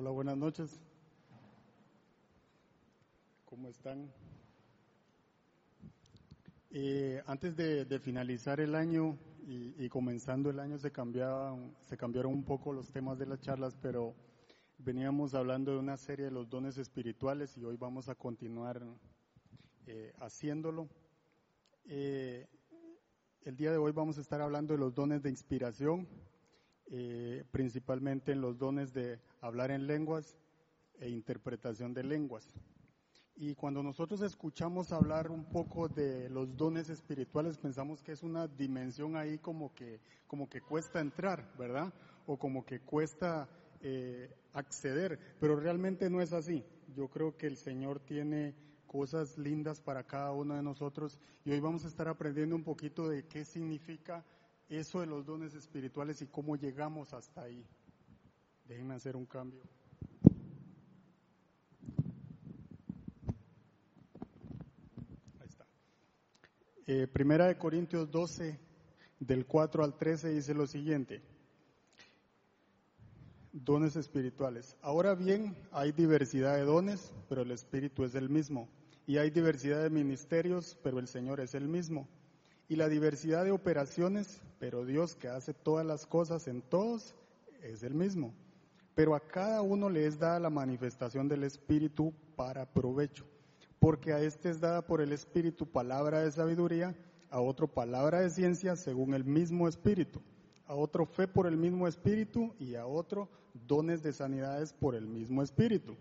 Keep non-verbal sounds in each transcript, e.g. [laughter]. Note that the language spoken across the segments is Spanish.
Hola, buenas noches. ¿Cómo están? Eh, antes de, finalizar el año y, comenzando el año se, cambiaban, se cambiaron un poco los temas de las charlas, pero veníamos hablando de una serie de los dones espirituales y hoy vamos a continuar eh, haciéndolo. Eh, el día de hoy vamos a estar hablando de los dones de inspiración, principalmente en los dones de hablar en lenguas e interpretación de lenguas. Y cuando nosotros escuchamos hablar un poco de los dones espirituales, pensamos que es una dimensión ahí como que, como que cuesta entrar, ¿verdad? O como que cuesta eh, acceder, pero realmente no es así. Yo creo que el Señor tiene cosas lindas para cada uno de nosotros y hoy vamos a estar aprendiendo un poquito de qué significa eso de los dones espirituales y cómo llegamos hasta ahí. Déjenme hacer un cambio. Eh, primera de Corintios 12, del 4 al 13, dice lo siguiente. Dones espirituales. Ahora bien, hay diversidad de dones, pero el Espíritu es el mismo. Y hay diversidad de ministerios, pero el Señor es el mismo. Y la diversidad de operaciones, pero Dios que hace todas las cosas en todos, es el mismo. Pero a cada uno le es dada la manifestación del Espíritu para provecho porque a este es dada por el Espíritu palabra de sabiduría, a otro palabra de ciencia según el mismo Espíritu, a otro fe por el mismo Espíritu y a otro dones de sanidades por el mismo Espíritu.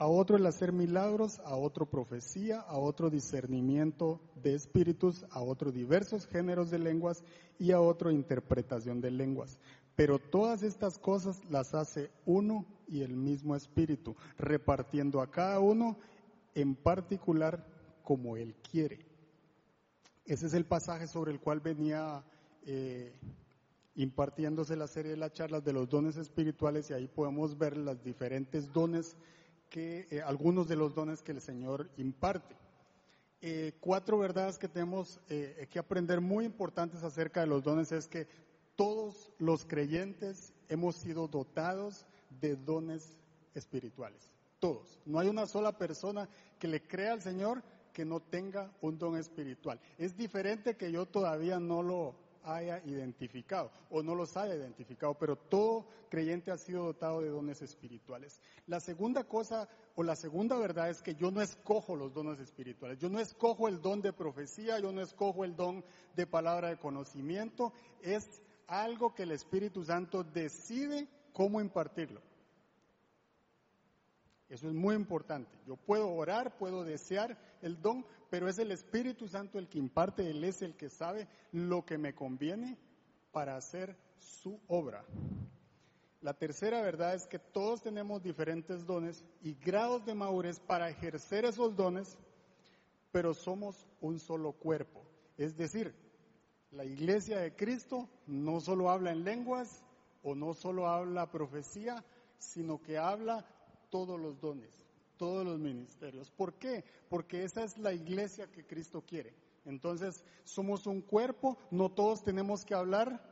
A otro el hacer milagros, a otro profecía, a otro discernimiento de espíritus, a otro diversos géneros de lenguas y a otro interpretación de lenguas. Pero todas estas cosas las hace uno y el mismo Espíritu, repartiendo a cada uno en particular como Él quiere. Ese es el pasaje sobre el cual venía eh, impartiéndose la serie de las charlas de los dones espirituales y ahí podemos ver los diferentes dones que, eh, algunos de los dones que el Señor imparte. Eh, cuatro verdades que tenemos que aprender muy importantes acerca de los dones es que todos los creyentes hemos sido dotados de dones espirituales. Todos. No hay una sola persona que le crea al Señor que no tenga un don espiritual. Es diferente que yo todavía no lo haya identificado o no los haya identificado, pero todo creyente ha sido dotado de dones espirituales. La segunda cosa o la segunda verdad es que yo no escojo los dones espirituales, yo no escojo el don de profecía, yo no escojo el don de palabra de conocimiento, es algo que el Espíritu Santo decide cómo impartirlo. Eso es muy importante. Yo puedo orar, puedo desear el don, pero es el Espíritu Santo el que imparte, Él es el que sabe lo que me conviene para hacer su obra. La tercera verdad es que todos tenemos diferentes dones y grados de madurez para ejercer esos dones, pero somos un solo cuerpo. Es decir, la iglesia de Cristo no solo habla en lenguas o no solo habla profecía, sino que habla todos los dones, todos los ministerios. ¿Por qué? Porque esa es la iglesia que Cristo quiere. Entonces, somos un cuerpo, no todos tenemos que hablar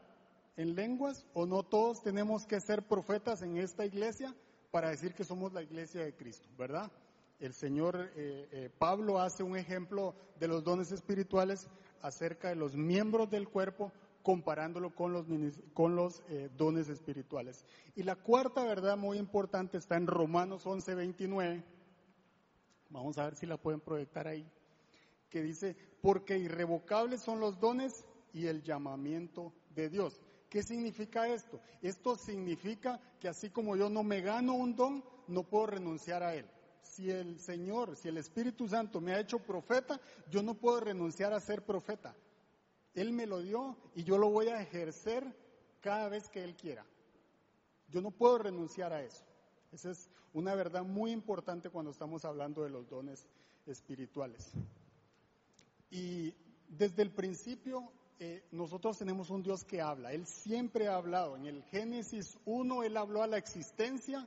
en lenguas o no todos tenemos que ser profetas en esta iglesia para decir que somos la iglesia de Cristo, ¿verdad? El Señor eh, eh, Pablo hace un ejemplo de los dones espirituales acerca de los miembros del cuerpo comparándolo con los, con los eh, dones espirituales. Y la cuarta verdad muy importante está en Romanos 11, 29. Vamos a ver si la pueden proyectar ahí. Que dice, porque irrevocables son los dones y el llamamiento de Dios. ¿Qué significa esto? Esto significa que así como yo no me gano un don, no puedo renunciar a él. Si el Señor, si el Espíritu Santo me ha hecho profeta, yo no puedo renunciar a ser profeta. Él me lo dio y yo lo voy a ejercer cada vez que Él quiera. Yo no puedo renunciar a eso. Esa es una verdad muy importante cuando estamos hablando de los dones espirituales. Y desde el principio eh, nosotros tenemos un Dios que habla. Él siempre ha hablado. En el Génesis 1 Él habló a la existencia.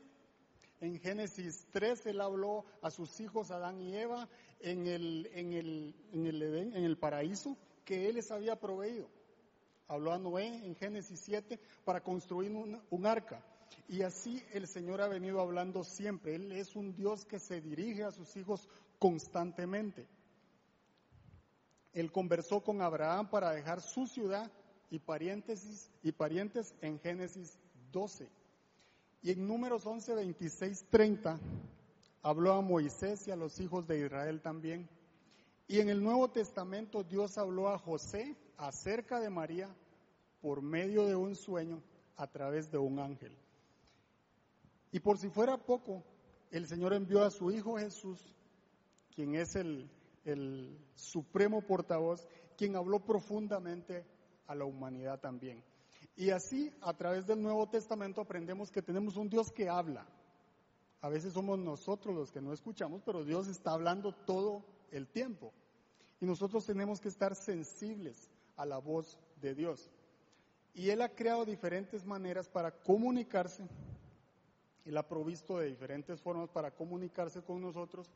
En Génesis 3 Él habló a sus hijos Adán y Eva en el, en el, en el, en el paraíso que Él les había proveído. Habló a Noé en Génesis 7 para construir un, arca. Y así el Señor ha venido hablando siempre. Él es un Dios que se dirige a sus hijos constantemente. Él conversó con Abraham para dejar su ciudad y, paréntesis, y parientes en Génesis 12. Y en números 11, 26, 30 habló a Moisés y a los hijos de Israel también. Y en el Nuevo Testamento Dios habló a José acerca de María por medio de un sueño a través de un ángel. Y por si fuera poco, el Señor envió a su Hijo Jesús, quien es el, el supremo portavoz, quien habló profundamente a la humanidad también. Y así, a través del Nuevo Testamento, aprendemos que tenemos un Dios que habla. A veces somos nosotros los que no escuchamos, pero Dios está hablando todo el tiempo. Y nosotros tenemos que estar sensibles a la voz de Dios. Y Él ha creado diferentes maneras para comunicarse él ha provisto de diferentes formas para comunicarse con nosotros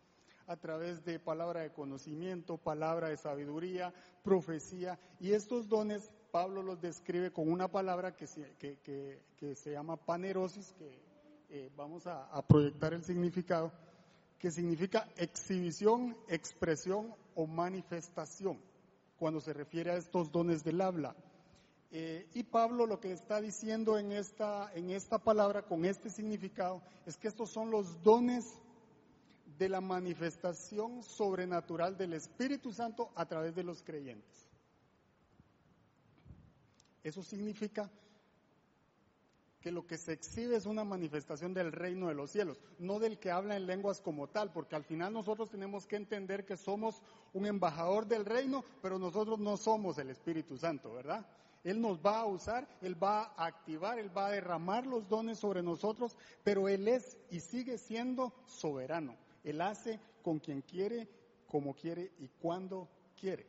a través de palabra de conocimiento, palabra de sabiduría, profecía. Y estos dones Pablo los describe con una palabra que se, que, se llama panerosis, que eh, vamos a proyectar el significado, que significa exhibición, expresión o manifestación, cuando se refiere a estos dones del habla. Eh, y Pablo lo que está diciendo en esta, en esta palabra, con este significado, es que estos son los dones de la manifestación sobrenatural del Espíritu Santo a través de los creyentes. Eso significa que lo que se exhibe es una manifestación del reino de los cielos, no del que habla en lenguas como tal, porque al final nosotros tenemos que entender que somos un embajador del reino, pero nosotros no somos el Espíritu Santo, ¿verdad? Él nos va a usar, Él va a activar, Él va a derramar los dones sobre nosotros, pero Él es y sigue siendo soberano. Él hace con quien quiere, como quiere y cuando quiere.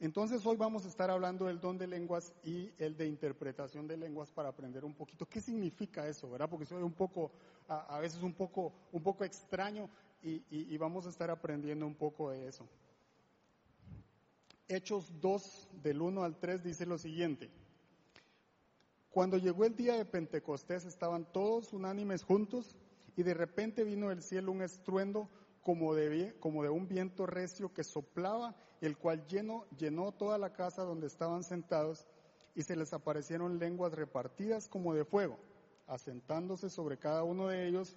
Entonces hoy vamos a estar hablando del don de lenguas y el de interpretación de lenguas para aprender un poquito qué significa eso, ¿verdad? Porque soy un poco, a, veces un poco, un poco extraño y vamos a estar aprendiendo un poco de eso. Hechos 2 del 1 al 3 dice lo siguiente. Cuando llegó el día de Pentecostés estaban todos unánimes juntos y de repente vino del cielo un estruendo como de, como de un viento recio que soplaba, el cual llenó, llenó toda la casa donde estaban sentados y se les aparecieron lenguas repartidas como de fuego, asentándose sobre cada uno de ellos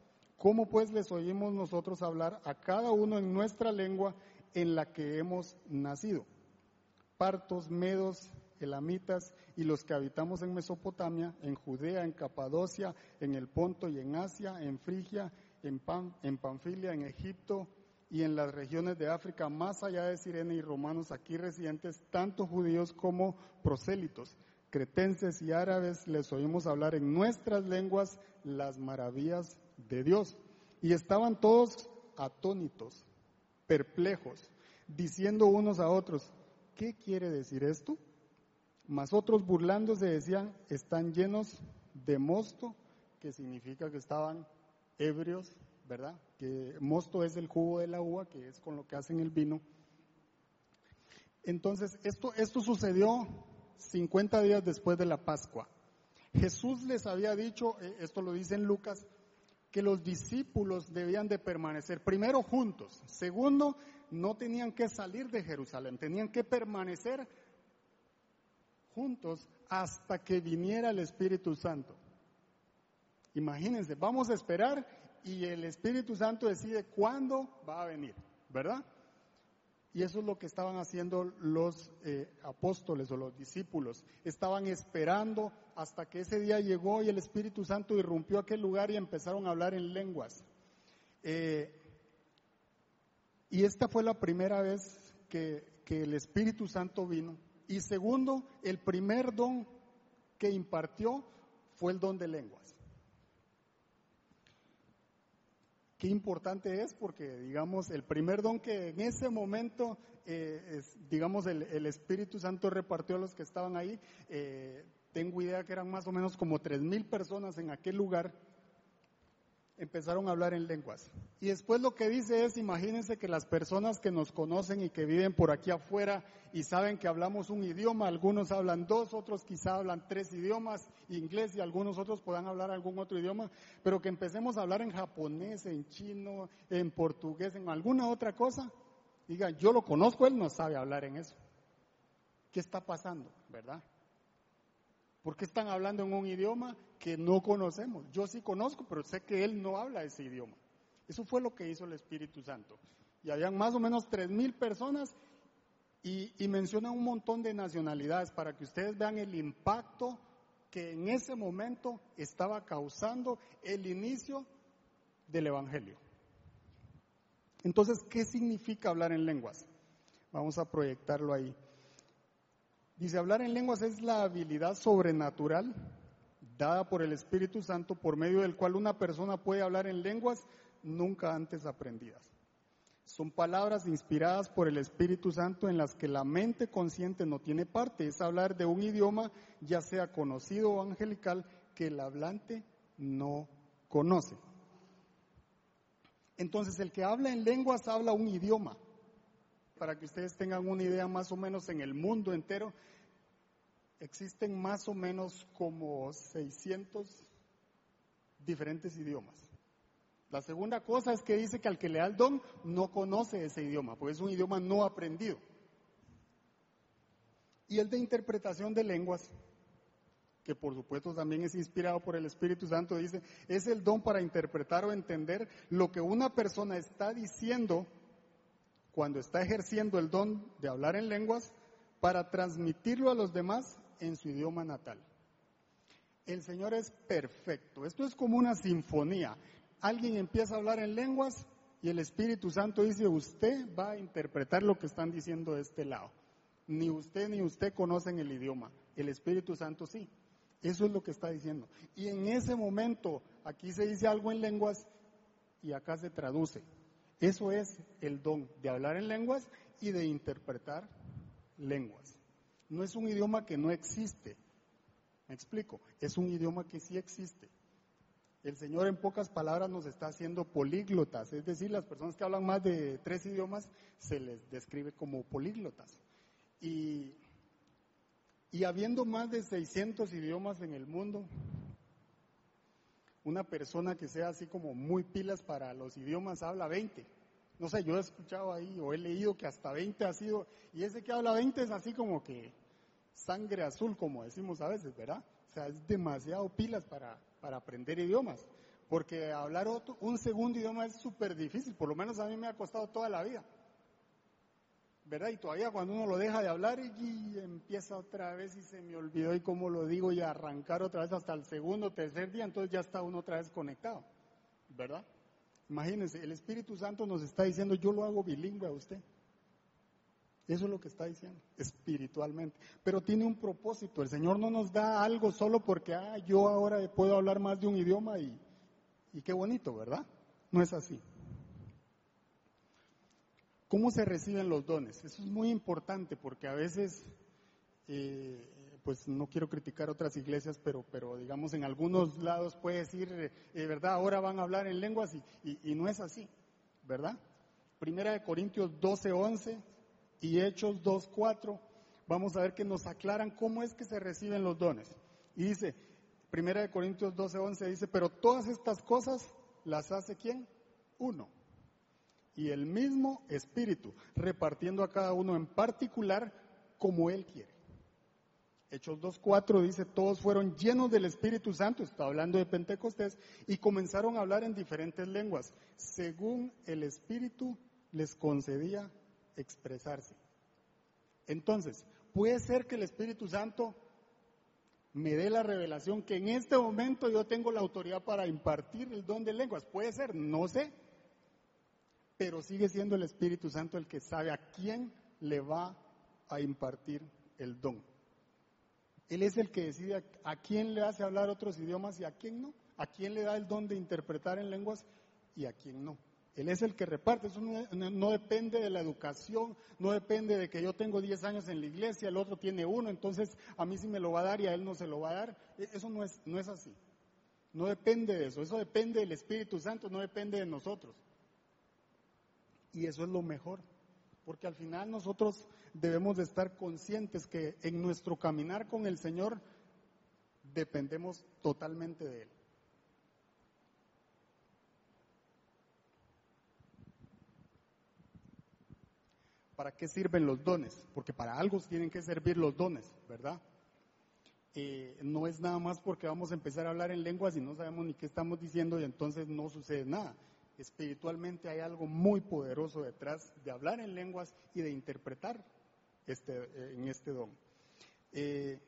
¿Cómo pues les oímos nosotros hablar a cada uno en nuestra lengua en la que hemos nacido? Partos, medos, elamitas y los que habitamos en Mesopotamia, en Judea, en Capadocia, en el Ponto y en Asia, en Frigia, en, en Panfilia, en Egipto y en las regiones de África, más allá de Sirene y romanos aquí residentes, tanto judíos como prosélitos, cretenses y árabes, les oímos hablar en nuestras lenguas las maravillas de Dios. Y estaban todos atónitos, perplejos, diciendo unos a otros, ¿qué quiere decir esto? Mas otros burlándose decían, están llenos de mosto, que significa que estaban ebrios, ¿verdad? Que mosto es el jugo de la uva, que es con lo que hacen el vino. Entonces, esto, esto sucedió 50 días después de la Pascua. Jesús les había dicho, eh, esto lo dice en Lucas, que los discípulos debían de permanecer primero juntos, segundo, no tenían que salir de Jerusalén, tenían que permanecer juntos hasta que viniera el Espíritu Santo. Imagínense, vamos a esperar y el Espíritu Santo decide cuándo va a venir, ¿verdad? Y eso es lo que estaban haciendo los eh, apóstoles o los discípulos. Estaban esperando hasta que ese día llegó y el Espíritu Santo irrumpió aquel lugar y empezaron a hablar en lenguas. Eh, y esta fue la primera vez que, que el Espíritu Santo vino. Y segundo, el primer don que impartió fue el don de lenguas. Qué importante es porque, digamos, el primer don que en ese momento, eh, digamos, el, Espíritu Santo repartió a los que estaban ahí, eh, tengo idea que eran más o menos como tres mil personas en aquel lugar, empezaron a hablar en lenguas. Y después lo que dice es, imagínense que las personas que nos conocen y que viven por aquí afuera y saben que hablamos un idioma, algunos hablan dos, otros quizá hablan tres idiomas, inglés y algunos otros puedan hablar algún otro idioma, pero que empecemos a hablar en japonés, en chino, en portugués, en alguna otra cosa. Diga, yo lo conozco, él no sabe hablar en eso. ¿Qué está pasando, verdad? ¿Por qué están hablando en un idioma que no conocemos? Yo sí conozco, pero sé que él no habla ese idioma. Eso fue lo que hizo el Espíritu Santo. Y habían más o menos tres mil personas y, y menciona un montón de nacionalidades para que ustedes vean el impacto que en ese momento estaba causando el inicio del Evangelio. Entonces, ¿qué significa hablar en lenguas? Vamos a proyectarlo ahí. Dice, hablar en lenguas es la habilidad sobrenatural dada por el Espíritu Santo por medio del cual una persona puede hablar en lenguas nunca antes aprendidas. Son palabras inspiradas por el Espíritu Santo en las que la mente consciente no tiene parte. Es hablar de un idioma, ya sea conocido o angelical, que el hablante no conoce. Entonces, el que habla en lenguas habla un idioma. Para que ustedes tengan una idea más o menos en el mundo entero, existen más o menos como 600 diferentes idiomas. La segunda cosa es que dice que al que le da el don no conoce ese idioma, porque es un idioma no aprendido. Y el de interpretación de lenguas, que por supuesto también es inspirado por el Espíritu Santo, dice, es el don para interpretar o entender lo que una persona está diciendo cuando está ejerciendo el don de hablar en lenguas para transmitirlo a los demás en su idioma natal. El Señor es perfecto. Esto es como una sinfonía. Alguien empieza a hablar en lenguas y el Espíritu Santo dice, usted va a interpretar lo que están diciendo de este lado. Ni usted ni usted conocen el idioma. El Espíritu Santo sí. Eso es lo que está diciendo. Y en ese momento, aquí se dice algo en lenguas y acá se traduce. Eso es el don de hablar en lenguas y de interpretar lenguas. No es un idioma que no existe. Me explico, es un idioma que sí existe. El Señor en pocas palabras nos está haciendo políglotas, es decir, las personas que hablan más de tres idiomas se les describe como políglotas. Y, habiendo más de 600 idiomas en el mundo, una persona que sea así como muy pilas para los idiomas habla 20. No sé, yo he escuchado ahí o he leído que hasta 20 ha sido, y ese que habla 20 es así como que sangre azul, como decimos a veces, ¿verdad? O sea, es demasiado pilas para, para aprender idiomas. Porque hablar otro, un segundo idioma es súper difícil, por lo menos a mí me ha costado toda la vida. ¿Verdad? Y todavía cuando uno lo deja de hablar y empieza otra vez y se me olvidó y cómo lo digo y arrancar otra vez hasta el segundo, tercer día, entonces ya está uno otra vez conectado. ¿Verdad? Imagínense, el Espíritu Santo nos está diciendo, yo lo hago bilingüe a usted. Eso es lo que está diciendo, espiritualmente. Pero tiene un propósito. El Señor no nos da algo solo porque, ah, yo ahora puedo hablar más de un idioma y, y qué bonito, ¿verdad? No es así. ¿Cómo se reciben los dones? Eso es muy importante porque a veces, eh, pues no quiero criticar otras iglesias, pero, pero digamos en algunos lados puede decir, eh, ¿verdad? Ahora van a hablar en lenguas y, no es así, ¿verdad? Primera de Corintios 12, 11 y Hechos 2.4, vamos a ver que nos aclaran cómo es que se reciben los dones. Y dice, Primera de Corintios 12.11 dice, pero todas estas cosas las hace quién? Uno. Y el mismo Espíritu, repartiendo a cada uno en particular como Él quiere. Hechos 2.4 dice, todos fueron llenos del Espíritu Santo, está hablando de Pentecostés, y comenzaron a hablar en diferentes lenguas, según el Espíritu les concedía expresarse. Entonces, puede ser que el Espíritu Santo me dé la revelación que en este momento yo tengo la autoridad para impartir el don de lenguas. Puede ser, no sé. Pero sigue siendo el Espíritu Santo el que sabe a quién le va a impartir el don. Él es el que decide a quién le hace hablar otros idiomas y a quién no. A quién le da el don de interpretar en lenguas y a quién no. Él es el que reparte, eso no, depende de la educación, no depende de que yo tengo 10 años en la iglesia, el otro tiene uno, entonces a mí sí me lo va a dar y a él no se lo va a dar. E, eso no es, no es así. No depende de eso, eso depende del Espíritu Santo, no depende de nosotros. Y eso es lo mejor, porque al final nosotros debemos de estar conscientes que en nuestro caminar con el Señor dependemos totalmente de Él. ¿Para qué sirven los dones? Porque para algo tienen que servir los dones, ¿verdad? Eh, no es nada más porque vamos a empezar a hablar en lenguas y no sabemos ni qué estamos diciendo y entonces no sucede nada. Espiritualmente hay algo muy poderoso detrás de hablar en lenguas y de interpretar este, eh, en este don. Eh,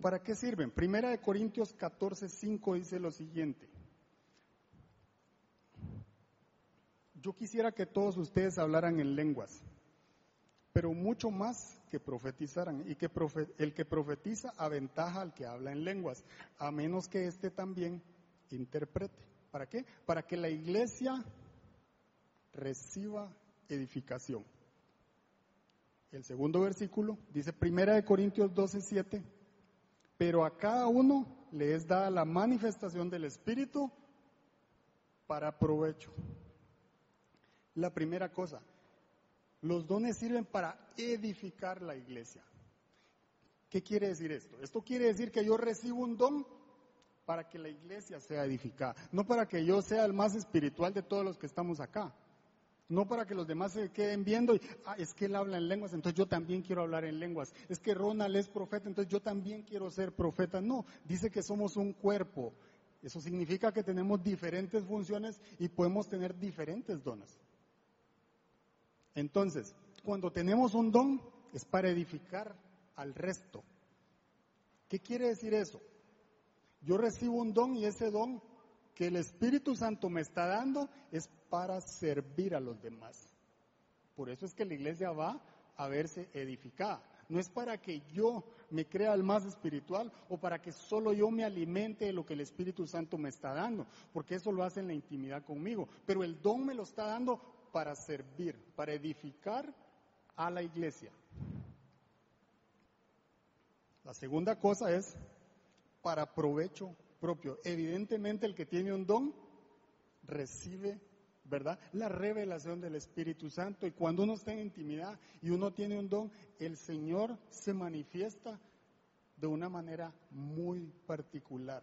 ¿Para qué sirven? Primera de Corintios 14, 5 dice lo siguiente. Yo quisiera que todos ustedes hablaran en lenguas pero mucho más que profetizaran, y que el que profetiza aventaja al que habla en lenguas, a menos que éste también interprete. ¿Para qué? Para que la iglesia reciba edificación. El segundo versículo dice, Primera de Corintios 12, 7, pero a cada uno le es dada la manifestación del Espíritu para provecho. La primera cosa, los dones sirven para edificar la iglesia. ¿Qué quiere decir esto? Esto quiere decir que yo recibo un don para que la iglesia sea edificada, no para que yo sea el más espiritual de todos los que estamos acá, no para que los demás se queden viendo y, ah, es que él habla en lenguas, entonces yo también quiero hablar en lenguas, es que Ronald es profeta, entonces yo también quiero ser profeta. No, dice que somos un cuerpo. Eso significa que tenemos diferentes funciones y podemos tener diferentes dones. Entonces, cuando tenemos un don es para edificar al resto. ¿Qué quiere decir eso? Yo recibo un don y ese don que el Espíritu Santo me está dando es para servir a los demás. Por eso es que la iglesia va a verse edificada. No es para que yo me crea el más espiritual o para que solo yo me alimente de lo que el Espíritu Santo me está dando, porque eso lo hace en la intimidad conmigo. Pero el don me lo está dando para servir, para edificar a la iglesia. La segunda cosa es para provecho propio. Evidentemente el que tiene un don recibe, ¿verdad? La revelación del Espíritu Santo. Y cuando uno está en intimidad y uno tiene un don, el Señor se manifiesta de una manera muy particular.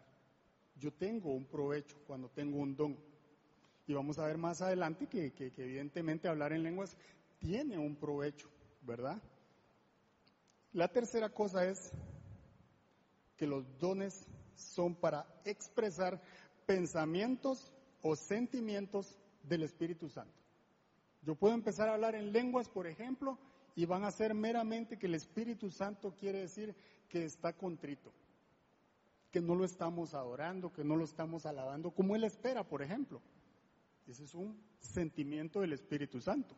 Yo tengo un provecho cuando tengo un don. Y vamos a ver más adelante que, evidentemente hablar en lenguas tiene un provecho, ¿verdad? La tercera cosa es que los dones son para expresar pensamientos o sentimientos del Espíritu Santo. Yo puedo empezar a hablar en lenguas, por ejemplo, y van a ser meramente que el Espíritu Santo quiere decir que está contrito, que no lo estamos adorando, que no lo estamos alabando, como Él espera, por ejemplo. Ese es un sentimiento del Espíritu Santo.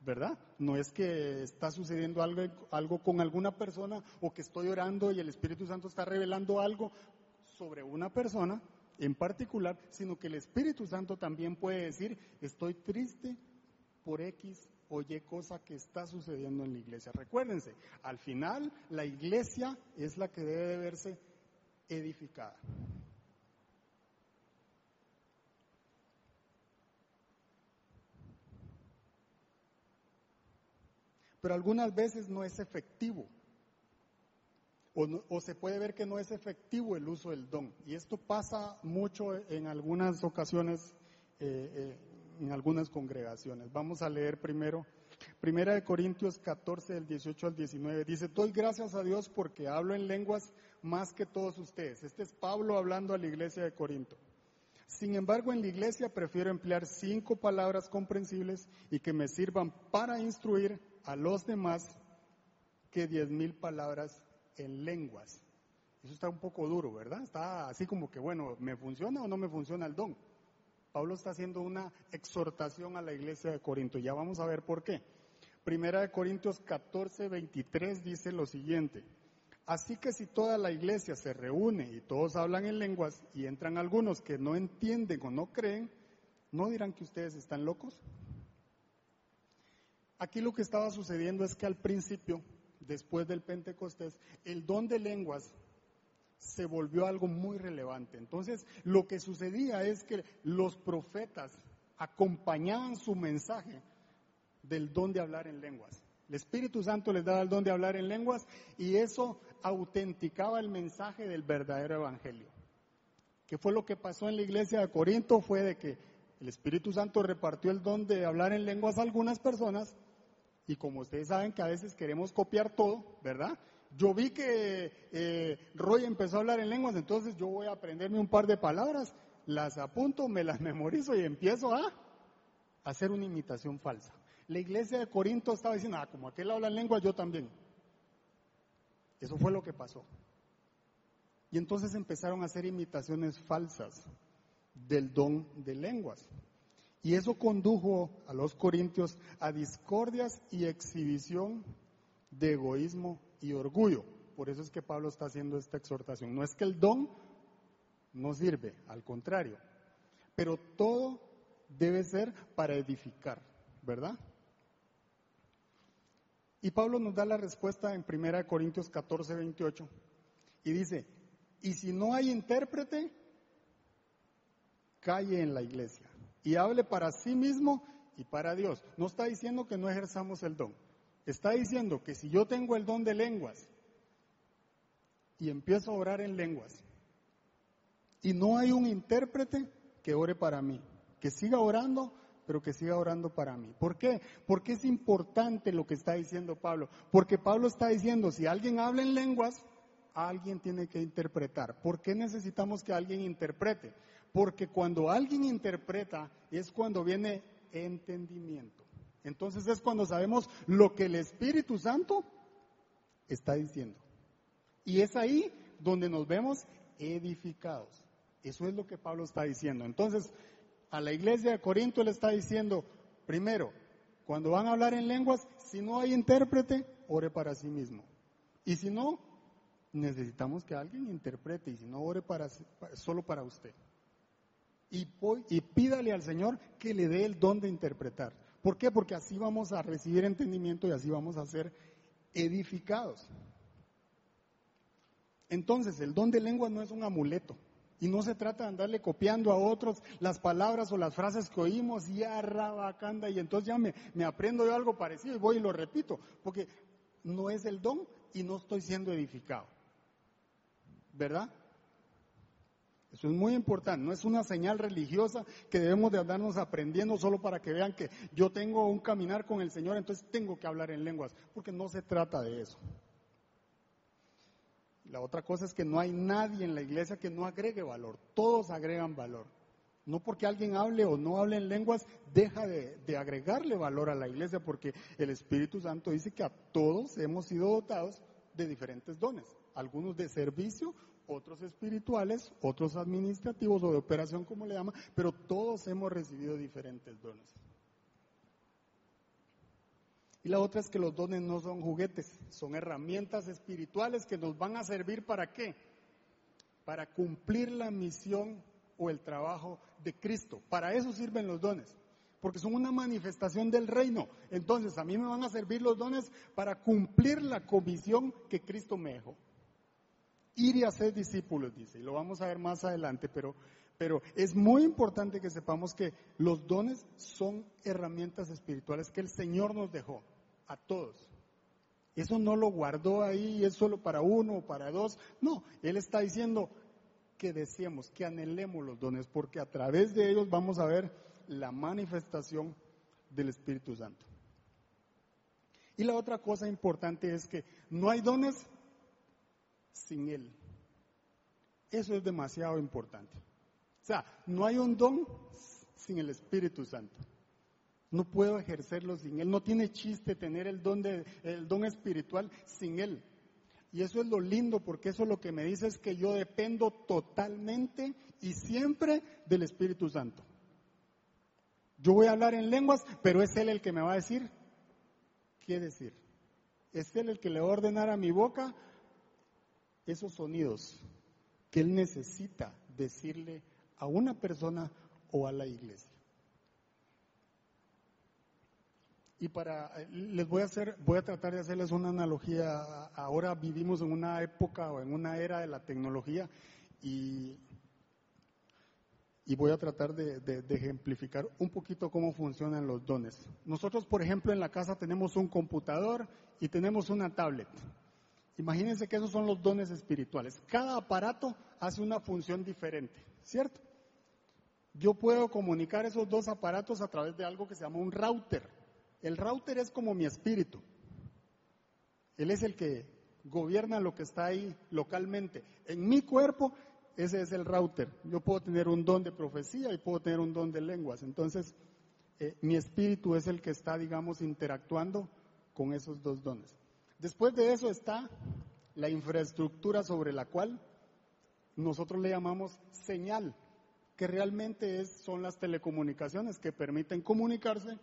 ¿Verdad? No es que está sucediendo algo, algo con alguna persona o que estoy orando y el Espíritu Santo está revelando algo sobre una persona en particular, sino que el Espíritu Santo también puede decir, estoy triste por X o Y cosa que está sucediendo en la iglesia. Recuérdense, al final la iglesia es la que debe de verse edificada. Pero algunas veces no es efectivo. O, se puede ver que no es efectivo el uso del don. Y esto pasa mucho en algunas ocasiones, eh, eh, en algunas congregaciones. Vamos a leer primero, Primera de Corintios 14, del 18 al 19. Dice, doy gracias a Dios porque hablo en lenguas más que todos ustedes. Este es Pablo hablando a la iglesia de Corinto. Sin embargo, en la iglesia prefiero emplear cinco palabras comprensibles y que me sirvan para instruir a los demás que diez mil palabras en lenguas. Eso está un poco duro, ¿verdad? Está así como que, bueno, ¿me funciona o no me funciona el don? Pablo está haciendo una exhortación a la iglesia de Corinto. Ya vamos a ver por qué. Primera de Corintios 14, 23 dice lo siguiente. Así que si toda la iglesia se reúne y todos hablan en lenguas y entran algunos que no entienden o no creen, ¿No dirán que ustedes están locos? Aquí lo que estaba sucediendo es que al principio, después del Pentecostés, el don de lenguas se volvió algo muy relevante. Entonces, lo que sucedía es que los profetas acompañaban su mensaje del don de hablar en lenguas. El Espíritu Santo les daba el don de hablar en lenguas y eso autenticaba el mensaje del verdadero evangelio. ¿Qué fue lo que pasó en la iglesia de Corinto? Fue de que el Espíritu Santo repartió el don de hablar en lenguas a algunas personas y como ustedes saben que a veces queremos copiar todo, ¿verdad? Yo vi que eh, Roy empezó a hablar en lenguas, entonces yo voy a aprenderme un par de palabras, las apunto, me las [laughs] memorizo y empiezo a hacer una imitación falsa. La iglesia de Corinto estaba diciendo, ah, como aquel habla en lenguas, yo también. Eso fue lo que pasó. Y entonces empezaron a hacer imitaciones falsas del don de lenguas. Y eso condujo a los corintios a discordias y exhibición de egoísmo y orgullo. Por eso es que Pablo está haciendo esta exhortación. No es que el don no sirve, al contrario. Pero todo debe ser para edificar, ¿verdad? Y Pablo nos da la respuesta en 1 Corintios 14, 28. Y dice, y si no hay intérprete, calle en la iglesia y hable para sí mismo y para Dios. No está diciendo que no ejerzamos el don. Está diciendo que si yo tengo el don de lenguas y empiezo a orar en lenguas y no hay un intérprete que ore para mí, que siga orando, pero que siga orando para mí. ¿Por qué? Porque es importante lo que está diciendo Pablo. Porque Pablo está diciendo, si alguien habla en lenguas, alguien tiene que interpretar. ¿Por qué necesitamos que alguien interprete? Porque cuando alguien interpreta es cuando viene entendimiento. Entonces es cuando sabemos lo que el Espíritu Santo está diciendo. Y es ahí donde nos vemos edificados. Eso es lo que Pablo está diciendo. Entonces, a la iglesia de Corinto le está diciendo, primero, cuando van a hablar en lenguas, si no hay intérprete, ore para sí mismo. Y si no, necesitamos que alguien interprete, y si no, ore para, solo para usted. Y, pídale al Señor que le dé el don de interpretar. ¿Por qué? Porque así vamos a recibir entendimiento y así vamos a ser edificados. Entonces, el don de lengua no es un amuleto. Y no se trata de andarle copiando a otros las palabras o las frases que oímos y arrabacanda y entonces ya me, aprendo yo algo parecido y voy y lo repito, porque no es el don y no estoy siendo edificado. ¿Verdad? Eso es muy importante, no es una señal religiosa que debemos de andarnos aprendiendo solo para que vean que yo tengo un caminar con el Señor, entonces tengo que hablar en lenguas, porque no se trata de eso. La otra cosa es que no hay nadie en la iglesia que no agregue valor, todos agregan valor. No porque alguien hable o no hable en lenguas, deja de, de agregarle valor a la iglesia, porque el Espíritu Santo dice que a todos hemos sido dotados de diferentes dones, algunos de servicio, otros espirituales, otros administrativos o de operación como le llama, pero todos hemos recibido diferentes dones. Y la otra es que los dones no son juguetes, son herramientas espirituales que nos van a servir para qué? Para cumplir la misión o el trabajo de Cristo. Para eso sirven los dones, porque son una manifestación del reino. Entonces a mí me van a servir los dones para cumplir la comisión que Cristo me dejó ir y hacer discípulos, dice, y lo vamos a ver más adelante, pero, pero es muy importante que sepamos que los dones son herramientas espirituales que el Señor nos dejó a todos. Eso no lo guardó ahí, es solo para uno o para dos. No, Él está diciendo que deseemos, que anhelemos los dones, porque a través de ellos vamos a ver la manifestación del Espíritu Santo. Y la otra cosa importante es que no hay dones sin Él. Eso es demasiado importante. O sea, no hay un don sin el Espíritu Santo. No puedo ejercerlo sin Él. No tiene chiste tener el don, de, el don espiritual sin Él. Y eso es lo lindo, porque eso lo que me dice es que yo dependo totalmente y siempre del Espíritu Santo. Yo voy a hablar en lenguas, pero es Él el que me va a decir qué decir. Es Él el que le va a ordenar a mi boca esos sonidos que Él necesita decirle a una persona o a la iglesia. Y para, eh, les voy a hacer, voy a tratar de hacerles una analogía. Ahora vivimos en una época o en una era de la tecnología y, voy a tratar de ejemplificar un poquito cómo funcionan los dones. Nosotros, por ejemplo, en la casa tenemos un computador y tenemos una tablet. Imagínense que esos son los dones espirituales. Cada aparato hace una función diferente, ¿cierto? Yo puedo comunicar esos dos aparatos a través de algo que se llama un router. El router es como mi espíritu. Él es el que gobierna lo que está ahí localmente. En mi cuerpo, ese es el router. Yo puedo tener un don de profecía y puedo tener un don de lenguas. Entonces, eh, mi espíritu es el que está, digamos, interactuando con esos dos dones. Después de eso está la infraestructura sobre la cual nosotros le llamamos señal, que realmente es, son las telecomunicaciones que permiten comunicarse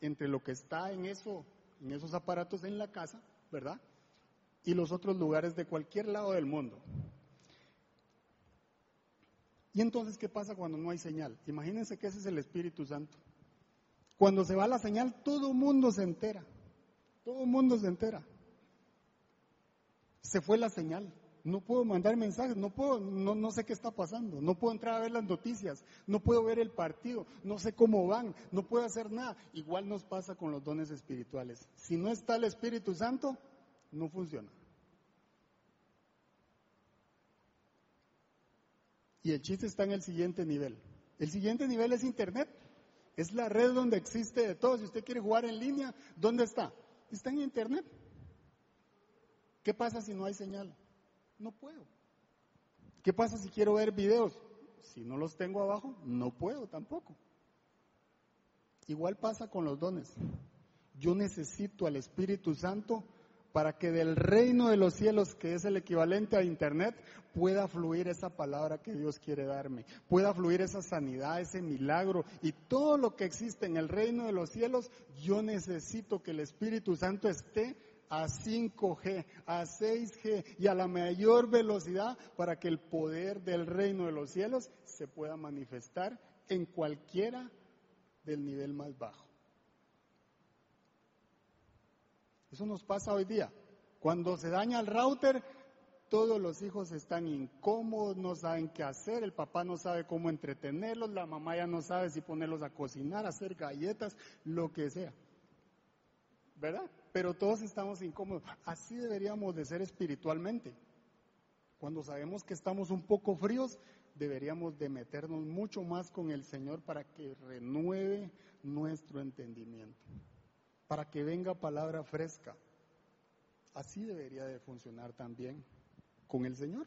entre lo que está en, eso, en esos aparatos en la casa, ¿verdad? Y los otros lugares de cualquier lado del mundo. Y entonces, ¿qué pasa cuando no hay señal? Imagínense que ese es el Espíritu Santo. Cuando se va la señal, todo mundo se entera. Todo mundo se entera. Se fue la señal no puedo mandar mensajes, no puedo, no, no sé qué está pasando, no puedo entrar a ver las noticias, no puedo ver el partido, no sé cómo van, no puedo hacer nada. Igual nos pasa con los dones espirituales. Si no está el Espíritu Santo, no funciona. Y el chiste está en el siguiente nivel. El siguiente nivel es Internet. Es la red donde existe de todo. Si usted quiere jugar en línea, ¿dónde está? Está en Internet. ¿Qué pasa si no hay señal? no puedo. ¿Qué pasa si quiero ver videos? Si no los tengo abajo, no puedo tampoco. Igual pasa con los dones. Yo necesito al Espíritu Santo para que del reino de los cielos, que es el equivalente a Internet, pueda fluir esa palabra que Dios quiere darme, pueda fluir esa sanidad, ese milagro y todo lo que existe en el reino de los cielos, yo necesito que el Espíritu Santo esté a 5G, a 6G y a la mayor velocidad para que el poder del reino de los cielos se pueda manifestar en cualquiera del nivel más bajo. Eso nos pasa hoy día. Cuando se daña el router, todos los hijos están incómodos, no saben qué hacer, el papá no sabe cómo entretenerlos, la mamá ya no sabe si ponerlos a cocinar, hacer galletas, lo que sea. ¿Verdad? Pero todos estamos incómodos. Así deberíamos de ser espiritualmente. Cuando sabemos que estamos un poco fríos, deberíamos de meternos mucho más con el Señor para que renueve nuestro entendimiento, para que venga palabra fresca. Así debería de funcionar también con el Señor.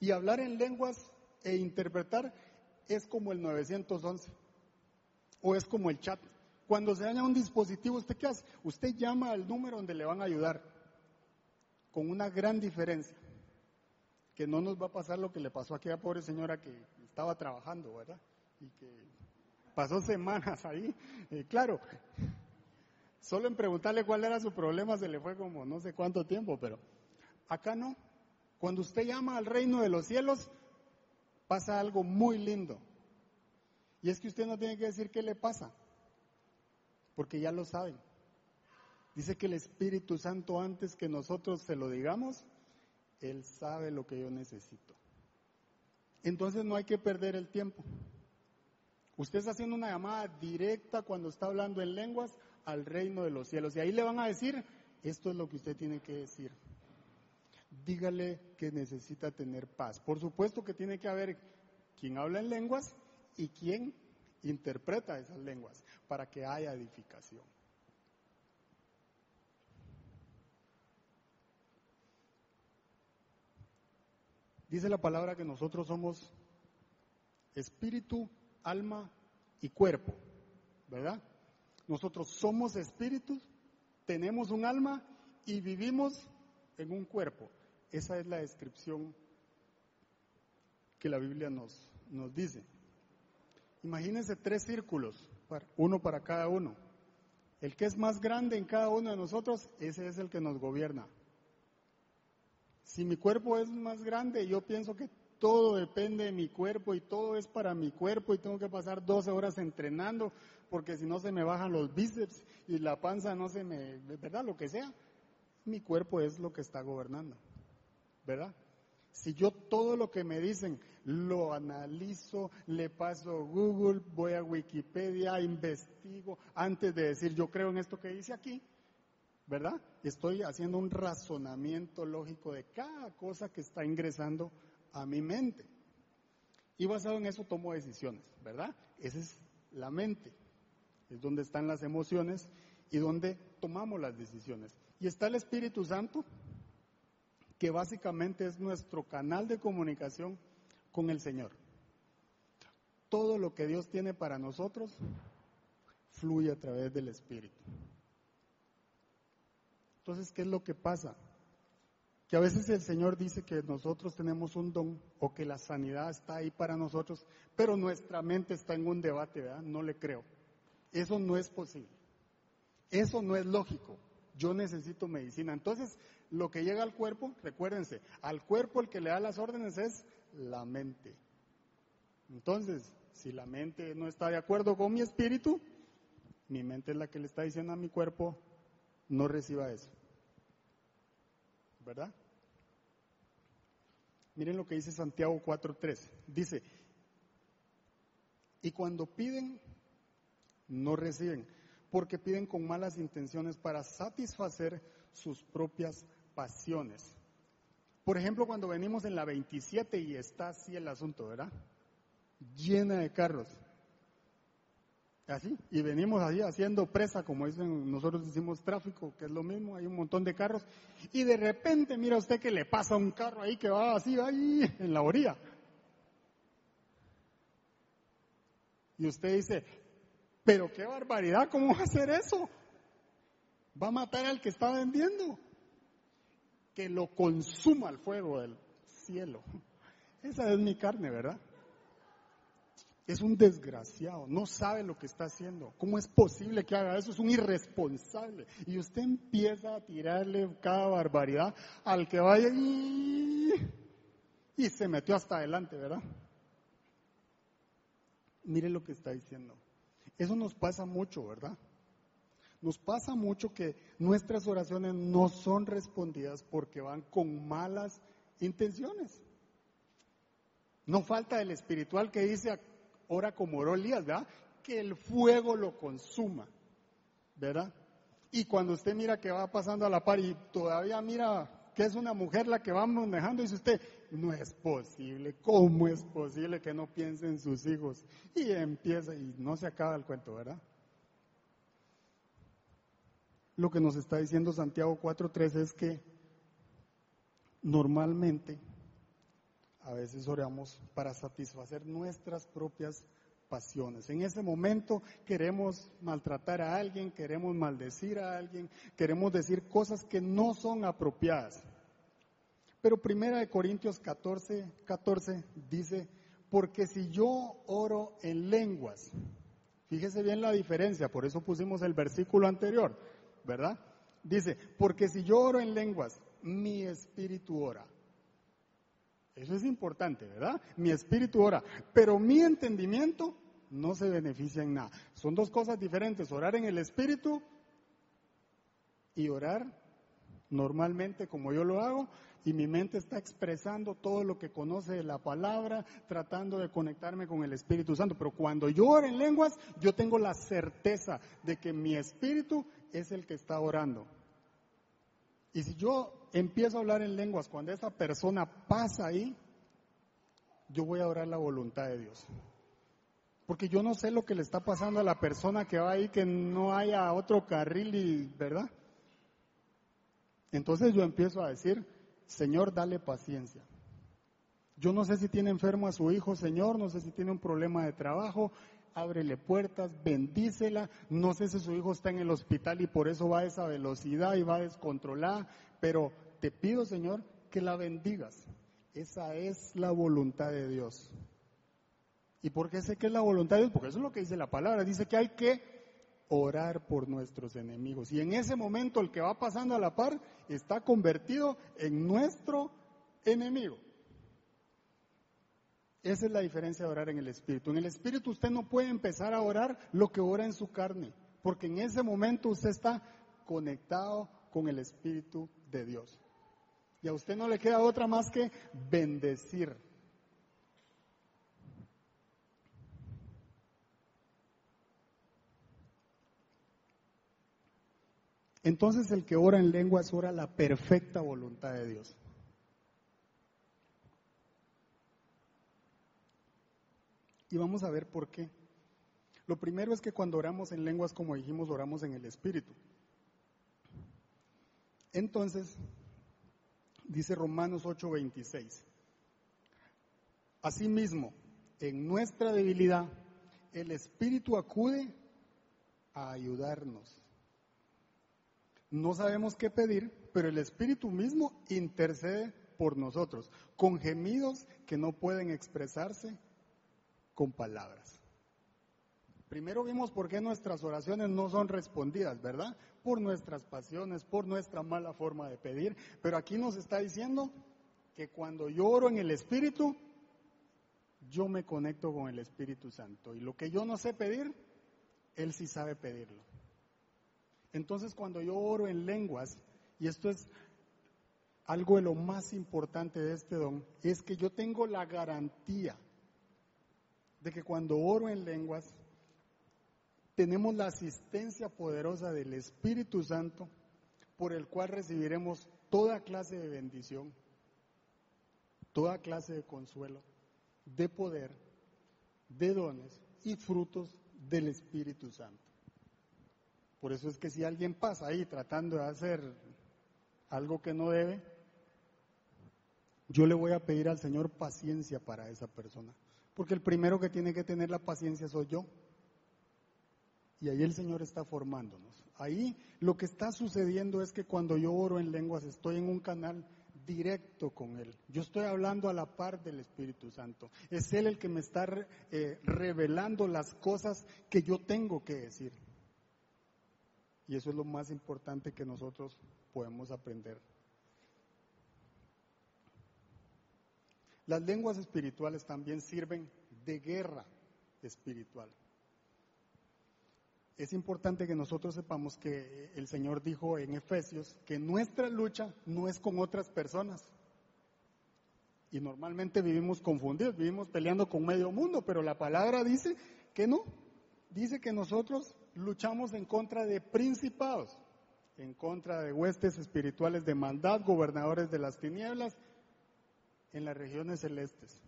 Y hablar en lenguas e interpretar es como el 911 o es como el chat. Cuando se daña un dispositivo, ¿usted qué hace? Usted llama al número donde le van a ayudar, con una gran diferencia, que no nos va a pasar lo que le pasó a aquella pobre señora que estaba trabajando, ¿verdad? Y que pasó semanas ahí. Claro, solo en preguntarle cuál era su problema se le fue como no sé cuánto tiempo, pero acá no. Cuando usted llama al reino de los cielos, pasa algo muy lindo. Y es que usted no tiene que decir qué le pasa porque ya lo saben. Dice que el Espíritu Santo antes que nosotros se lo digamos, Él sabe lo que yo necesito. Entonces no hay que perder el tiempo. Usted está haciendo una llamada directa cuando está hablando en lenguas al reino de los cielos. Y ahí le van a decir, esto es lo que usted tiene que decir. Dígale que necesita tener paz. Por supuesto que tiene que haber quien habla en lenguas y quien interpreta esas lenguas para que haya edificación. Dice la palabra que nosotros somos espíritu, alma y cuerpo, ¿verdad? Nosotros somos espíritus, tenemos un alma y vivimos en un cuerpo. Esa es la descripción que la Biblia nos, nos dice. Imagínense tres círculos, uno para cada uno. El que es más grande en cada uno de nosotros, ese es el que nos gobierna. Si mi cuerpo es más grande, yo pienso que todo depende de mi cuerpo y todo es para mi cuerpo y tengo que pasar 12 horas entrenando porque si no se me bajan los bíceps y la panza no se me, ¿verdad? Lo que sea. Mi cuerpo es lo que está gobernando, ¿verdad? Si yo todo lo que me dicen lo analizo, le paso Google, voy a Wikipedia, investigo, antes de decir yo creo en esto que dice aquí, ¿verdad? Estoy haciendo un razonamiento lógico de cada cosa que está ingresando a mi mente. Y basado en eso tomo decisiones, ¿verdad? Esa es la mente, es donde están las emociones y donde tomamos las decisiones. Y está el Espíritu Santo, que básicamente es nuestro canal de comunicación con el Señor. Todo lo que Dios tiene para nosotros fluye a través del Espíritu. Entonces, ¿qué es lo que pasa? Que a veces el Señor dice que nosotros tenemos un don o que la sanidad está ahí para nosotros, pero nuestra mente está en un debate, ¿verdad? No le creo. Eso no es posible. Eso no es lógico. Yo necesito medicina. Entonces, lo que llega al cuerpo, recuérdense, al cuerpo el que le da las órdenes es la mente. Entonces, si la mente no está de acuerdo con mi espíritu, mi mente es la que le está diciendo a mi cuerpo, no reciba eso. ¿Verdad? Miren lo que dice Santiago 4.3. Dice, y cuando piden, no reciben, porque piden con malas intenciones para satisfacer sus propias pasiones. Por ejemplo, cuando venimos en la 27 y está así el asunto, ¿verdad? Llena de carros. Así, y venimos ahí haciendo presa, como dicen, nosotros decimos tráfico, que es lo mismo, hay un montón de carros, y de repente mira usted que le pasa un carro ahí que va así, ahí en la orilla. Y usted dice, pero qué barbaridad, ¿cómo va a hacer eso? Va a matar al que está vendiendo que lo consuma el fuego del cielo. Esa es mi carne, ¿verdad? Es un desgraciado, no sabe lo que está haciendo. ¿Cómo es posible que haga eso? Es un irresponsable. Y usted empieza a tirarle cada barbaridad al que vaya y, y se metió hasta adelante, ¿verdad? Mire lo que está diciendo. Eso nos pasa mucho, ¿verdad? Nos pasa mucho que nuestras oraciones no son respondidas porque van con malas intenciones. No falta el espiritual que dice, ora como oró ¿verdad? Que el fuego lo consuma, ¿verdad? Y cuando usted mira que va pasando a la par y todavía mira que es una mujer la que va manejando, dice usted, no es posible, ¿cómo es posible que no piense en sus hijos? Y empieza y no se acaba el cuento, ¿verdad? Lo que nos está diciendo Santiago 4.3 es que normalmente a veces oramos para satisfacer nuestras propias pasiones. En ese momento queremos maltratar a alguien, queremos maldecir a alguien, queremos decir cosas que no son apropiadas. Pero primera de Corintios 14, 14 dice, porque si yo oro en lenguas, fíjese bien la diferencia, por eso pusimos el versículo anterior, ¿verdad? Dice, porque si yo oro en lenguas, mi espíritu ora. Eso es importante, ¿verdad? Mi espíritu ora, pero mi entendimiento no se beneficia en nada. Son dos cosas diferentes, orar en el espíritu y orar normalmente como yo lo hago y mi mente está expresando todo lo que conoce de la palabra, tratando de conectarme con el Espíritu Santo. Pero cuando yo oro en lenguas, yo tengo la certeza de que mi espíritu es el que está orando. Y si yo empiezo a hablar en lenguas cuando esa persona pasa ahí, yo voy a orar la voluntad de Dios. Porque yo no sé lo que le está pasando a la persona que va ahí, que no haya otro carril y, ¿verdad? Entonces yo empiezo a decir, Señor, dale paciencia. Yo no sé si tiene enfermo a su hijo, Señor, no sé si tiene un problema de trabajo, ábrele puertas, bendícela. No sé si su hijo está en el hospital y por eso va a esa velocidad y va descontrolada, pero te pido, Señor, que la bendigas. Esa es la voluntad de Dios. ¿Y por qué sé que es la voluntad de Dios? Porque eso es lo que dice la palabra. Dice que hay que orar por nuestros enemigos. Y en ese momento el que va pasando a la par está convertido en nuestro enemigo. Esa es la diferencia de orar en el Espíritu. En el Espíritu usted no puede empezar a orar lo que ora en su carne, porque en ese momento usted está conectado con el Espíritu de Dios. Y a usted no le queda otra más que bendecir. Entonces el que ora en lenguas ora la perfecta voluntad de Dios. Y vamos a ver por qué. Lo primero es que cuando oramos en lenguas, como dijimos, oramos en el Espíritu. Entonces, dice Romanos 8:26, asimismo, en nuestra debilidad, el Espíritu acude a ayudarnos. No sabemos qué pedir, pero el Espíritu mismo intercede por nosotros, con gemidos que no pueden expresarse con palabras. Primero vimos por qué nuestras oraciones no son respondidas, ¿verdad? Por nuestras pasiones, por nuestra mala forma de pedir. Pero aquí nos está diciendo que cuando yo oro en el Espíritu, yo me conecto con el Espíritu Santo. Y lo que yo no sé pedir, Él sí sabe pedirlo. Entonces cuando yo oro en lenguas, y esto es algo de lo más importante de este don, es que yo tengo la garantía de que cuando oro en lenguas, tenemos la asistencia poderosa del Espíritu Santo, por el cual recibiremos toda clase de bendición, toda clase de consuelo, de poder, de dones y frutos del Espíritu Santo. Por eso es que si alguien pasa ahí tratando de hacer algo que no debe, yo le voy a pedir al Señor paciencia para esa persona. Porque el primero que tiene que tener la paciencia soy yo. Y ahí el Señor está formándonos. Ahí lo que está sucediendo es que cuando yo oro en lenguas estoy en un canal directo con Él. Yo estoy hablando a la par del Espíritu Santo. Es Él el que me está eh, revelando las cosas que yo tengo que decir. Y eso es lo más importante que nosotros podemos aprender. Las lenguas espirituales también sirven de guerra espiritual. Es importante que nosotros sepamos que el Señor dijo en Efesios que nuestra lucha no es con otras personas. Y normalmente vivimos confundidos, vivimos peleando con medio mundo, pero la palabra dice que no. Dice que nosotros luchamos en contra de principados, en contra de huestes espirituales de maldad, gobernadores de las tinieblas en las regiones celestes.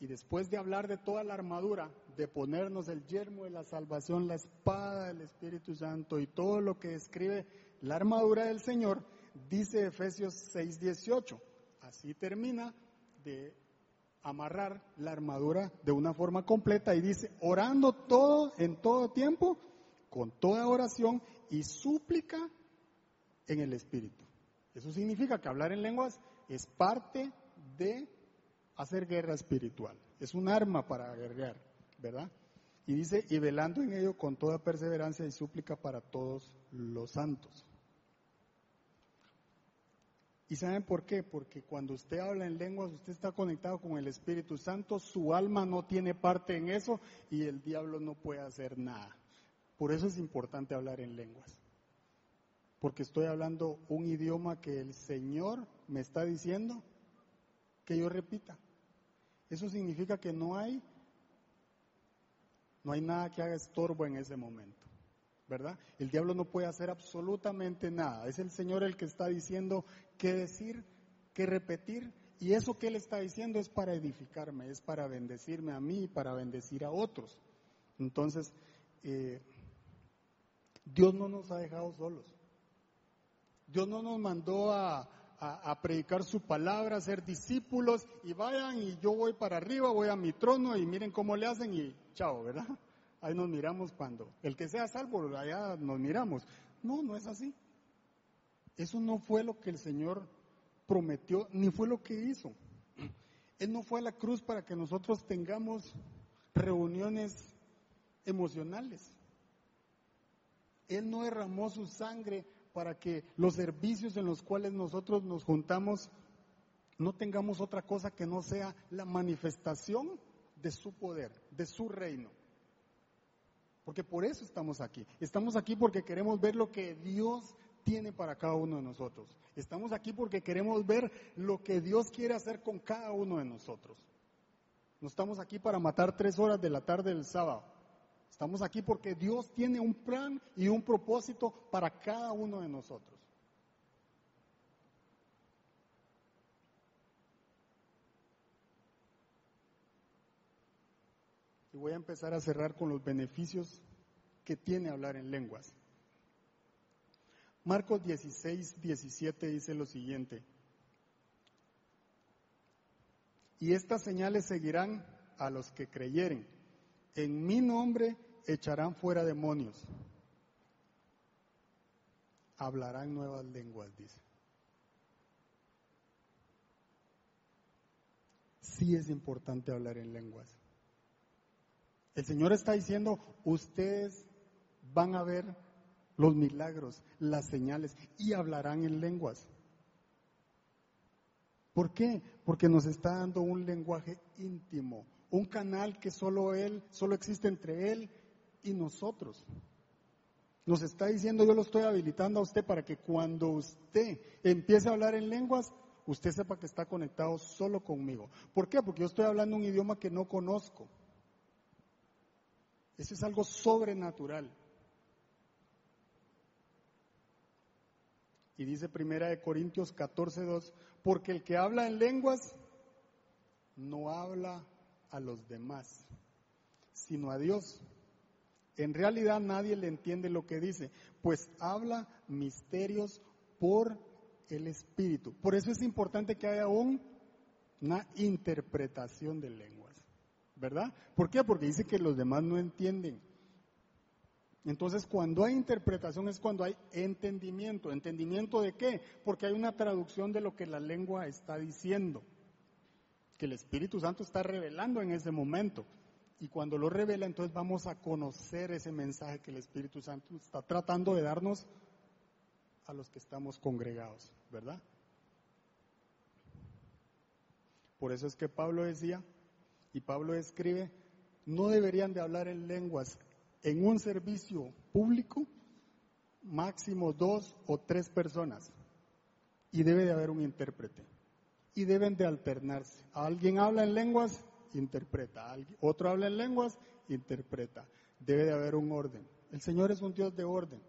Y después de hablar de toda la armadura, de ponernos el yermo de la salvación, la espada del Espíritu Santo y todo lo que describe la armadura del Señor, dice Efesios 6:18. Así termina de amarrar la armadura de una forma completa y dice, orando todo en todo tiempo, con toda oración y súplica en el Espíritu. Eso significa que hablar en lenguas es parte de hacer guerra espiritual. Es un arma para guerrear, ¿verdad? Y dice, y velando en ello con toda perseverancia y súplica para todos los santos. ¿Y saben por qué? Porque cuando usted habla en lenguas, usted está conectado con el Espíritu Santo, su alma no tiene parte en eso y el diablo no puede hacer nada. Por eso es importante hablar en lenguas. Porque estoy hablando un idioma que el Señor me está diciendo que yo repita. Eso significa que no hay, no hay nada que haga estorbo en ese momento, ¿verdad? El diablo no puede hacer absolutamente nada. Es el Señor el que está diciendo qué decir, qué repetir, y eso que Él está diciendo es para edificarme, es para bendecirme a mí para bendecir a otros. Entonces, eh, Dios no nos ha dejado solos. Dios no nos mandó a, a, predicar su palabra, a ser discípulos y vayan y yo voy para arriba, voy a mi trono y miren cómo le hacen y chao, ¿verdad? [laughs] Ahí nos miramos cuando el que sea salvo, allá nos miramos. No, no es así. Eso no fue lo que el Señor prometió, ni fue lo que hizo. Él no fue a la cruz para que nosotros tengamos reuniones emocionales. Él no derramó su sangre para que los servicios en los cuales nosotros nos juntamos no tengamos otra cosa que no sea la manifestación de su poder, de su reino. Porque por eso estamos aquí. Estamos aquí porque queremos ver lo que Dios tiene para cada uno de nosotros. Estamos aquí porque queremos ver lo que Dios quiere hacer con cada uno de nosotros. No estamos aquí para matar tres horas de la tarde del sábado. Estamos aquí porque Dios tiene un plan y un propósito para cada uno de nosotros. Y voy a empezar a cerrar con los beneficios que tiene hablar en lenguas. Marcos 16, 17 dice lo siguiente. Y estas señales seguirán a los que creyeren. En mi nombre echarán fuera demonios. Hablarán nuevas lenguas, dice. Sí es importante hablar en lenguas. El Señor está diciendo, ustedes van a ver los milagros, las señales y hablarán en lenguas. ¿Por qué? Porque nos está dando un lenguaje íntimo, un canal que solo Él, solo existe entre Él y nosotros. Nos está diciendo, yo lo estoy habilitando a usted para que cuando usted empiece a hablar en lenguas, usted sepa que está conectado solo conmigo. ¿Por qué? Porque yo estoy hablando un idioma que no conozco. Eso es algo sobrenatural. Y dice Primera de Corintios 14:2, porque el que habla en lenguas no habla a los demás, sino a Dios. En realidad nadie le entiende lo que dice, pues habla misterios por el Espíritu. Por eso es importante que haya una interpretación de lenguas, ¿verdad? ¿Por qué? Porque dice que los demás no entienden. Entonces, cuando hay interpretación es cuando hay entendimiento. ¿Entendimiento de qué? Porque hay una traducción de lo que la lengua está diciendo, que el Espíritu Santo está revelando en ese momento. Y cuando lo revela, entonces vamos a conocer ese mensaje que el Espíritu Santo está tratando de darnos a los que estamos congregados, ¿verdad? Por eso es que Pablo decía, y Pablo escribe, no deberían de hablar en lenguas en un servicio público máximo dos o tres personas y debe de haber un intérprete y deben de alternarse. Alguien habla en lenguas, interpreta. Otro habla en lenguas, interpreta. Debe de haber un orden. El Señor es un Dios de orden.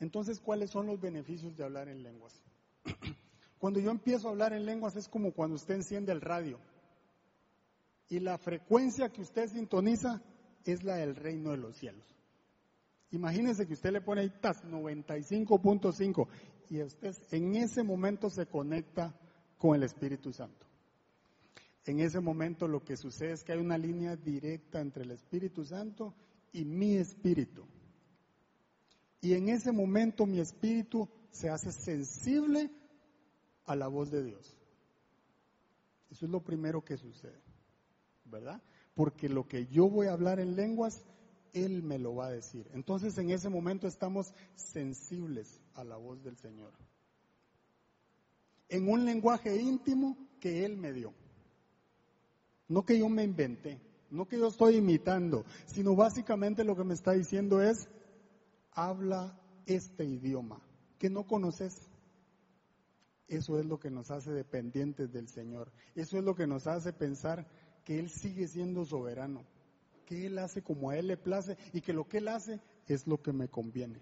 Entonces, ¿cuáles son los beneficios de hablar en lenguas? [clears throat] Cuando yo empiezo a hablar en lenguas es como cuando usted enciende el radio. Y la frecuencia que usted sintoniza es la del reino de los cielos. Imagínese que usted le pone ahí TAS 95.5 y usted en ese momento se conecta con el Espíritu Santo. En ese momento lo que sucede es que hay una línea directa entre el Espíritu Santo y mi espíritu. Y en ese momento mi espíritu se hace sensible a la voz de Dios. Eso es lo primero que sucede, ¿verdad? Porque lo que yo voy a hablar en lenguas, Él me lo va a decir. Entonces en ese momento estamos sensibles a la voz del Señor. En un lenguaje íntimo que Él me dio. No que yo me inventé, no que yo estoy imitando, sino básicamente lo que me está diciendo es, habla este idioma que no conoces. Eso es lo que nos hace dependientes del Señor. Eso es lo que nos hace pensar que Él sigue siendo soberano, que Él hace como a Él le place y que lo que Él hace es lo que me conviene.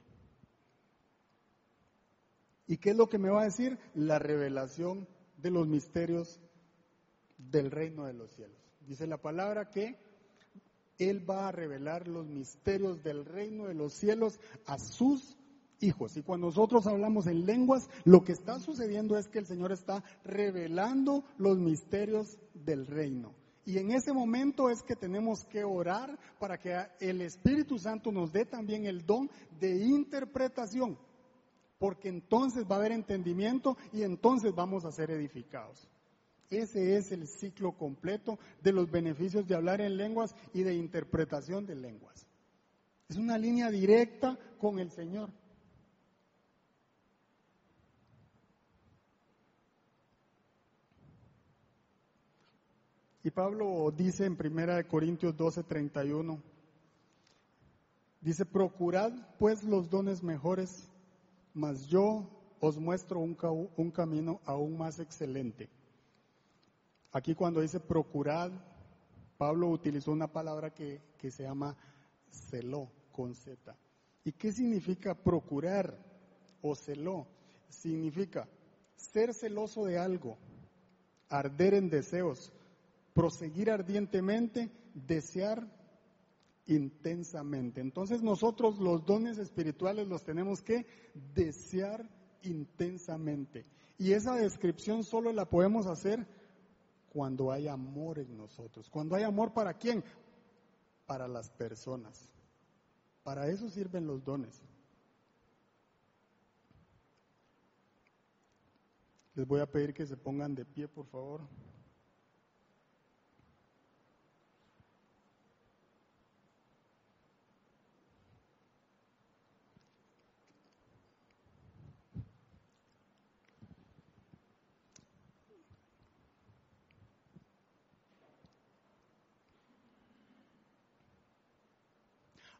¿Y qué es lo que me va a decir? La revelación de los misterios del reino de los cielos. Dice la palabra que Él va a revelar los misterios del reino de los cielos a sus hijos. Y cuando nosotros hablamos en lenguas, lo que está sucediendo es que el Señor está revelando los misterios del reino. Y en ese momento es que tenemos que orar para que el Espíritu Santo nos dé también el don de interpretación, porque entonces va a haber entendimiento y entonces vamos a ser edificados. Ese es el ciclo completo de los beneficios de hablar en lenguas y de interpretación de lenguas. Es una línea directa con el Señor. Y Pablo dice en 1 Corintios 12, 31, dice, procurad pues los dones mejores, mas yo os muestro un, un camino aún más excelente. Aquí cuando dice procurad, Pablo utilizó una palabra que, que se llama celó con Z. ¿Y qué significa procurar o celó? Significa ser celoso de algo, arder en deseos, proseguir ardientemente, desear intensamente. Entonces nosotros los dones espirituales los tenemos que desear intensamente. Y esa descripción solo la podemos hacer cuando hay amor en nosotros. Cuando hay amor para quién? Para las personas. Para eso sirven los dones. Les voy a pedir que se pongan de pie, por favor.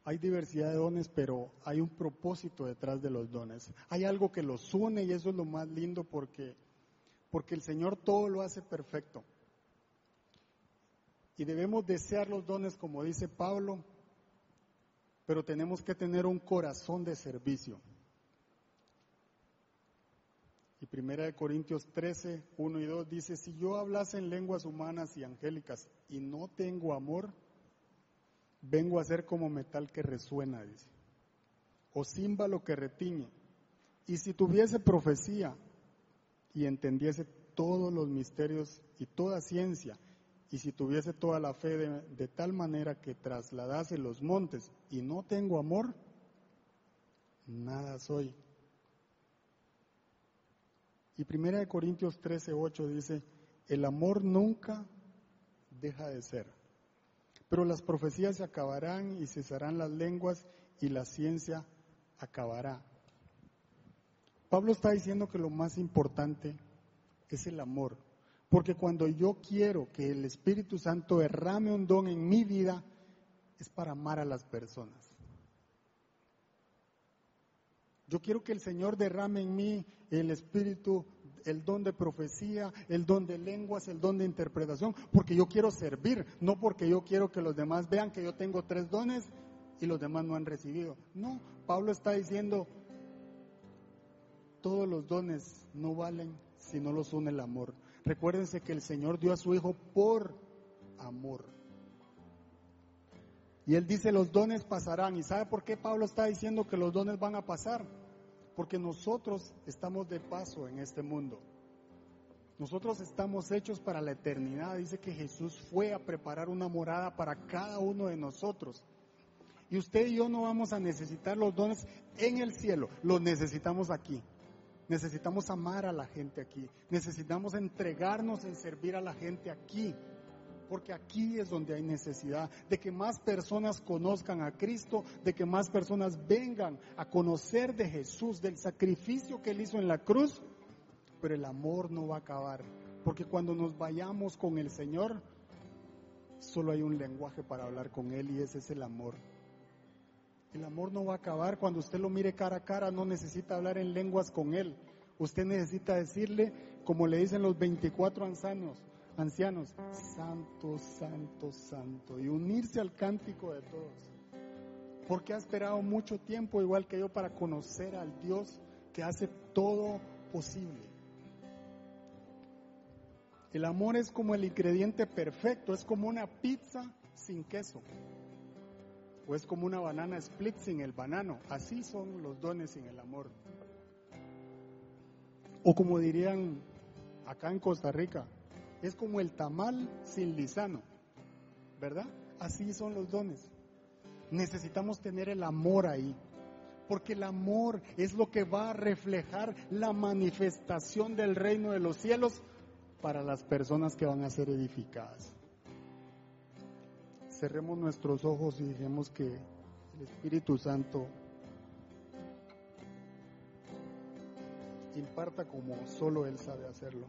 Hay diversidad de dones, pero hay un propósito detrás de los dones. Hay algo que los une y eso es lo más lindo porque, porque el Señor todo lo hace perfecto. Y debemos desear los dones, como dice Pablo, pero tenemos que tener un corazón de servicio. Y primera de Corintios 13, 1 y 2 dice, si yo hablase en lenguas humanas y angélicas y no tengo amor, vengo a ser como metal que resuena, dice, o címbalo que retiñe. Y si tuviese profecía y entendiese todos los misterios y toda ciencia, y si tuviese toda la fe de, tal manera que trasladase los montes y no tengo amor, nada soy. Y primera de Corintios 13, 8 dice, el amor nunca deja de ser. Pero las profecías se acabarán y cesarán las lenguas y la ciencia acabará. Pablo está diciendo que lo más importante es el amor. Porque cuando yo quiero que el Espíritu Santo derrame un don en mi vida, es para amar a las personas. Yo quiero que el Señor derrame en mí el Espíritu el don de profecía, el don de lenguas, el don de interpretación, porque yo quiero servir, no porque yo quiero que los demás vean que yo tengo tres dones y los demás no han recibido. No, Pablo está diciendo, todos los dones no valen si no los une el amor. Recuérdense que el Señor dio a su Hijo por amor. Y él dice, los dones pasarán. ¿Y sabe por qué Pablo está diciendo que los dones van a pasar? Porque nosotros estamos de paso en este mundo. Nosotros estamos hechos para la eternidad. Dice que Jesús fue a preparar una morada para cada uno de nosotros. Y usted y yo no vamos a necesitar los dones en el cielo, los necesitamos aquí. Necesitamos amar a la gente aquí. Necesitamos entregarnos en servir a la gente aquí porque aquí es donde hay necesidad de que más personas conozcan a Cristo, de que más personas vengan a conocer de Jesús, del sacrificio que Él hizo en la cruz, pero el amor no va a acabar, porque cuando nos vayamos con el Señor, solo hay un lenguaje para hablar con Él y ese es el amor. El amor no va a acabar, cuando usted lo mire cara a cara, no necesita hablar en lenguas con Él, usted necesita decirle, como le dicen los 24 ancianos, ancianos, santo, santo, santo, y unirse al cántico de todos. Porque ha esperado mucho tiempo, igual que yo, para conocer al Dios que hace todo posible. El amor es como el ingrediente perfecto, es como una pizza sin queso, o es como una banana split sin el banano. Así son los dones sin el amor. O como dirían acá en Costa Rica, es como el tamal sin lisano, ¿verdad? Así son los dones. Necesitamos tener el amor ahí, porque el amor es lo que va a reflejar la manifestación del reino de los cielos para las personas que van a ser edificadas. Cerremos nuestros ojos y dejemos que el Espíritu Santo imparta como solo Él sabe hacerlo.